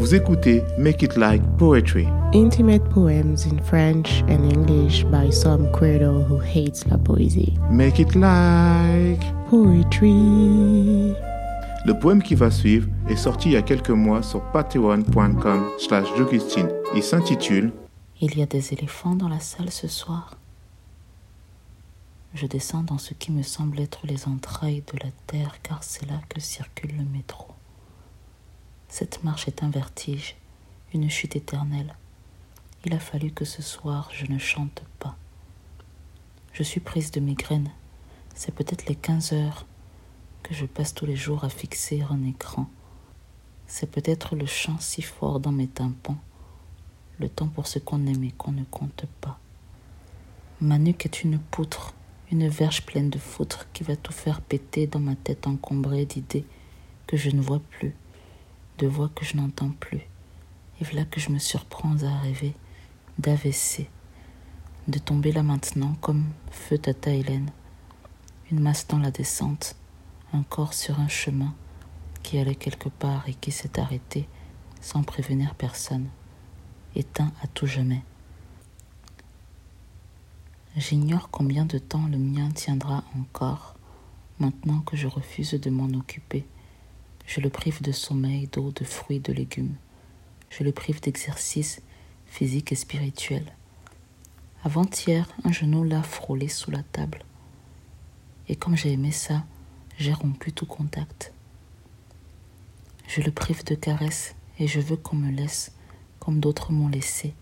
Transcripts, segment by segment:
Vous écoutez Make It Like Poetry. Intimate poems in French and English by some credo who hates la poésie. Make It Like Poetry. Le poème qui va suivre est sorti il y a quelques mois sur patreon.com slash Il s'intitule Il y a des éléphants dans la salle ce soir. Je descends dans ce qui me semble être les entrailles de la terre car c'est là que circule le métro. Cette marche est un vertige, une chute éternelle. Il a fallu que ce soir je ne chante pas. Je suis prise de migraine. C'est peut-être les quinze heures que je passe tous les jours à fixer un écran. C'est peut-être le chant si fort dans mes tympans, le temps pour ce qu'on aime et qu'on ne compte pas. Ma nuque est une poutre, une verge pleine de foutre qui va tout faire péter dans ma tête encombrée d'idées que je ne vois plus de voix que je n'entends plus. Et voilà que je me surprends à rêver d'AVC, de tomber là maintenant comme feu Tata Hélène, une masse dans la descente, un corps sur un chemin qui allait quelque part et qui s'est arrêté sans prévenir personne, éteint à tout jamais. J'ignore combien de temps le mien tiendra encore, maintenant que je refuse de m'en occuper. Je le prive de sommeil, d'eau, de fruits, de légumes. Je le prive d'exercice physique et spirituel. Avant-hier, un genou l'a frôlé sous la table. Et comme j'ai aimé ça, j'ai rompu tout contact. Je le prive de caresses et je veux qu'on me laisse comme d'autres m'ont laissé.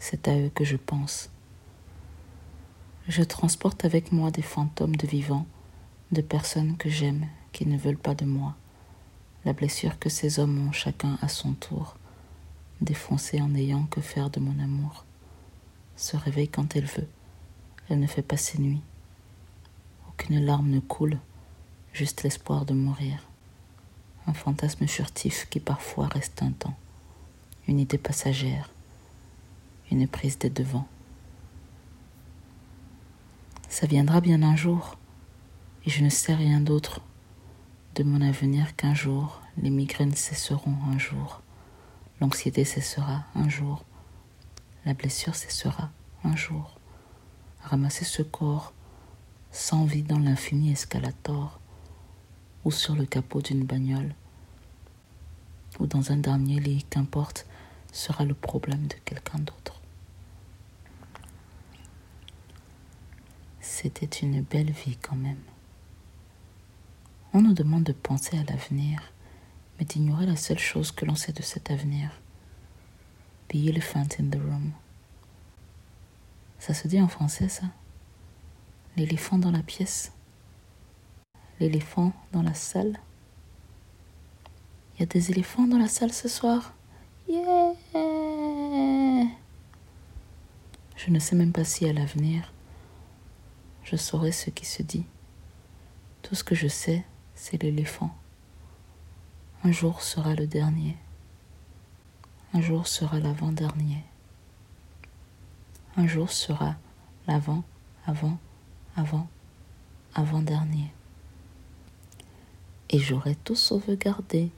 C'est à eux que je pense. Je transporte avec moi des fantômes de vivants, de personnes que j'aime qui ne veulent pas de moi la blessure que ces hommes ont chacun à son tour, défoncée en n'ayant que faire de mon amour, se réveille quand elle veut, elle ne fait pas ses nuits. Aucune larme ne coule, juste l'espoir de mourir. Un fantasme furtif qui parfois reste un temps, une idée passagère, une prise des devants. Ça viendra bien un jour, et je ne sais rien d'autre de mon avenir qu'un jour les migraines cesseront un jour, l'anxiété cessera un jour, la blessure cessera un jour. Ramasser ce corps sans vie dans l'infini escalator ou sur le capot d'une bagnole ou dans un dernier lit, qu'importe, sera le problème de quelqu'un d'autre. C'était une belle vie quand même. On nous demande de penser à l'avenir, mais d'ignorer la seule chose que l'on sait de cet avenir. The elephant in the room. Ça se dit en français, ça? L'éléphant dans la pièce? L'éléphant dans la salle? Il y a des éléphants dans la salle ce soir? Yeah Je ne sais même pas si à l'avenir, je saurai ce qui se dit. Tout ce que je sais, c'est l'éléphant. Un jour sera le dernier. Un jour sera l'avant-dernier. Un jour sera l'avant, avant, avant, avant-dernier. Et j'aurai tout sauvegardé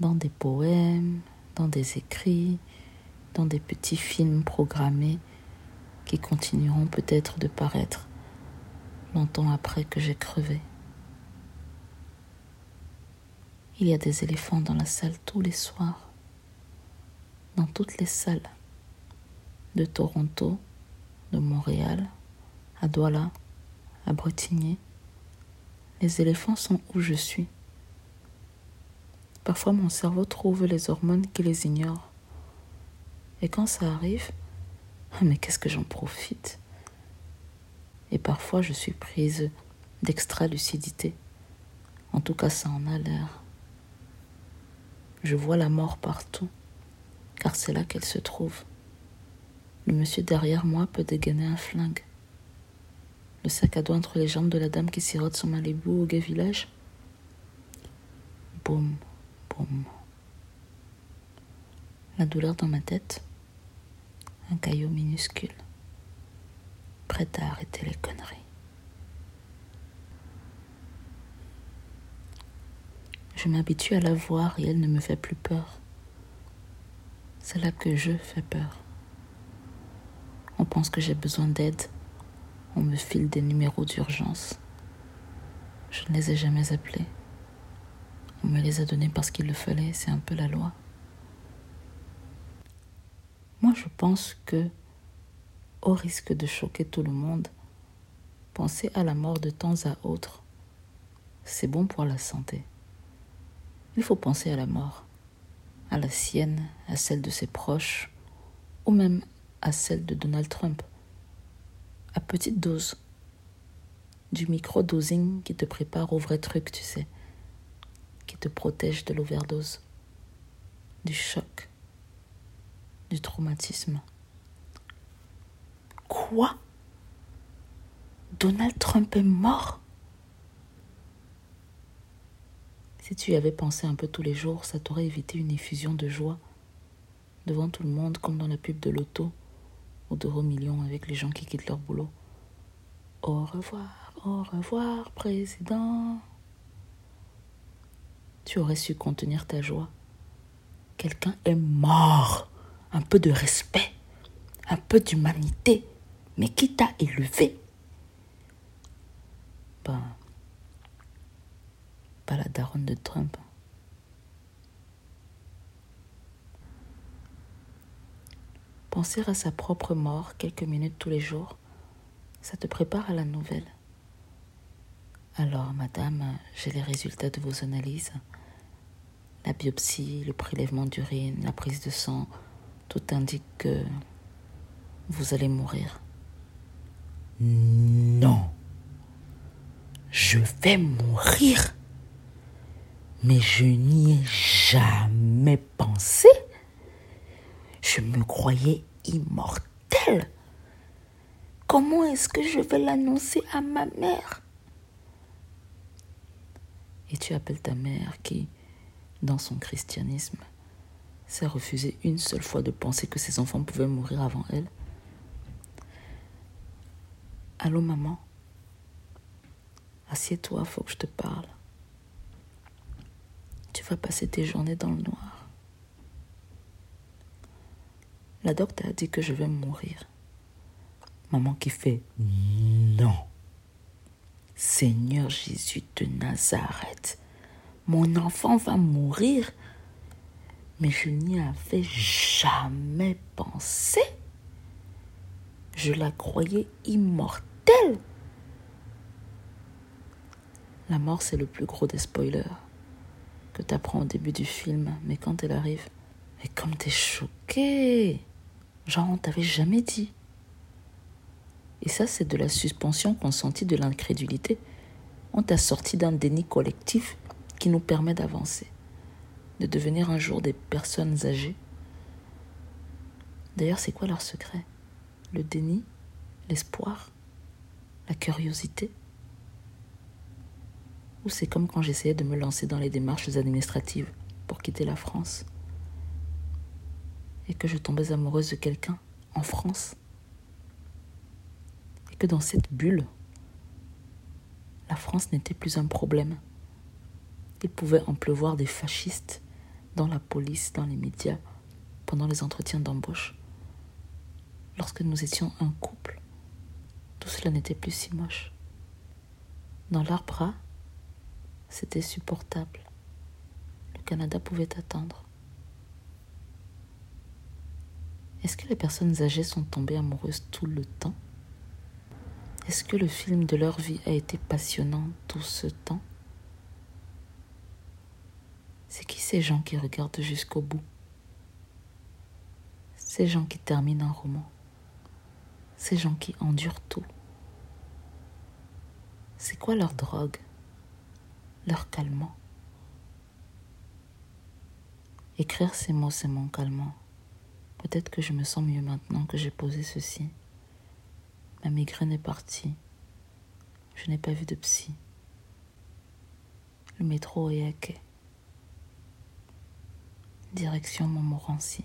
dans des poèmes, dans des écrits, dans des petits films programmés qui continueront peut-être de paraître longtemps après que j'ai crevé. Il y a des éléphants dans la salle tous les soirs, dans toutes les salles, de Toronto, de Montréal, à Douala, à Bretigny. Les éléphants sont où je suis. Parfois mon cerveau trouve les hormones qui les ignorent. Et quand ça arrive, ah, mais qu'est-ce que j'en profite? Et parfois je suis prise d'extra-lucidité. En tout cas, ça en a l'air. Je vois la mort partout, car c'est là qu'elle se trouve. Le monsieur derrière moi peut dégainer un flingue. Le sac à dos entre les jambes de la dame qui sirote son Malibu au gay village. Boum, boum. La douleur dans ma tête. Un caillou minuscule. Prêt à arrêter les conneries. Je m'habitue à la voir et elle ne me fait plus peur. C'est là que je fais peur. On pense que j'ai besoin d'aide. On me file des numéros d'urgence. Je ne les ai jamais appelés. On me les a donnés parce qu'il le fallait, c'est un peu la loi. Moi, je pense que, au risque de choquer tout le monde, penser à la mort de temps à autre, c'est bon pour la santé. Il faut penser à la mort, à la sienne, à celle de ses proches, ou même à celle de Donald Trump, à petite dose, du micro-dosing qui te prépare au vrai truc, tu sais, qui te protège de l'overdose, du choc, du traumatisme. Quoi? Donald Trump est mort? Si tu y avais pensé un peu tous les jours, ça t'aurait évité une effusion de joie devant tout le monde, comme dans la pub de l'auto ou d'euro-millions avec les gens qui quittent leur boulot. Au revoir, au revoir, président. Tu aurais su contenir ta joie. Quelqu'un est mort. Un peu de respect, un peu d'humanité. Mais qui t'a élevé? Ben, la daronne de Trump. Penser à sa propre mort quelques minutes tous les jours, ça te prépare à la nouvelle. Alors, madame, j'ai les résultats de vos analyses. La biopsie, le prélèvement d'urine, la prise de sang, tout indique que vous allez mourir. Non. Je vais mourir mais je n'y ai jamais pensé. Je me croyais immortelle. Comment est-ce que je vais l'annoncer à ma mère? Et tu appelles ta mère qui, dans son christianisme, s'est refusé une seule fois de penser que ses enfants pouvaient mourir avant elle? Allô maman? Assieds-toi, faut que je te parle. Tu vas passer tes journées dans le noir. La docteur a dit que je vais mourir. Maman qui fait non. Seigneur Jésus de Nazareth, mon enfant va mourir. Mais je n'y avais jamais pensé. Je la croyais immortelle. La mort, c'est le plus gros des spoilers que tu apprends au début du film, mais quand elle arrive, et comme t'es choqué, genre on t'avait jamais dit. Et ça, c'est de la suspension consentie de l'incrédulité. On t'a sorti d'un déni collectif qui nous permet d'avancer, de devenir un jour des personnes âgées. D'ailleurs, c'est quoi leur secret? Le déni L'espoir La curiosité? Ou c'est comme quand j'essayais de me lancer dans les démarches administratives pour quitter la France et que je tombais amoureuse de quelqu'un en France et que dans cette bulle, la France n'était plus un problème. Il pouvait en pleuvoir des fascistes dans la police, dans les médias, pendant les entretiens d'embauche. Lorsque nous étions un couple, tout cela n'était plus si moche. Dans bras, c'était supportable. Le Canada pouvait attendre. Est-ce que les personnes âgées sont tombées amoureuses tout le temps? Est-ce que le film de leur vie a été passionnant tout ce temps? C'est qui ces gens qui regardent jusqu'au bout? Ces gens qui terminent un roman? Ces gens qui endurent tout? C'est quoi leur drogue? Écrire ces mots, c'est mon calmant. Peut-être que je me sens mieux maintenant que j'ai posé ceci. Ma migraine est partie. Je n'ai pas vu de psy. Le métro est à quai. Direction Montmorency.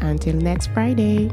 Until next Friday.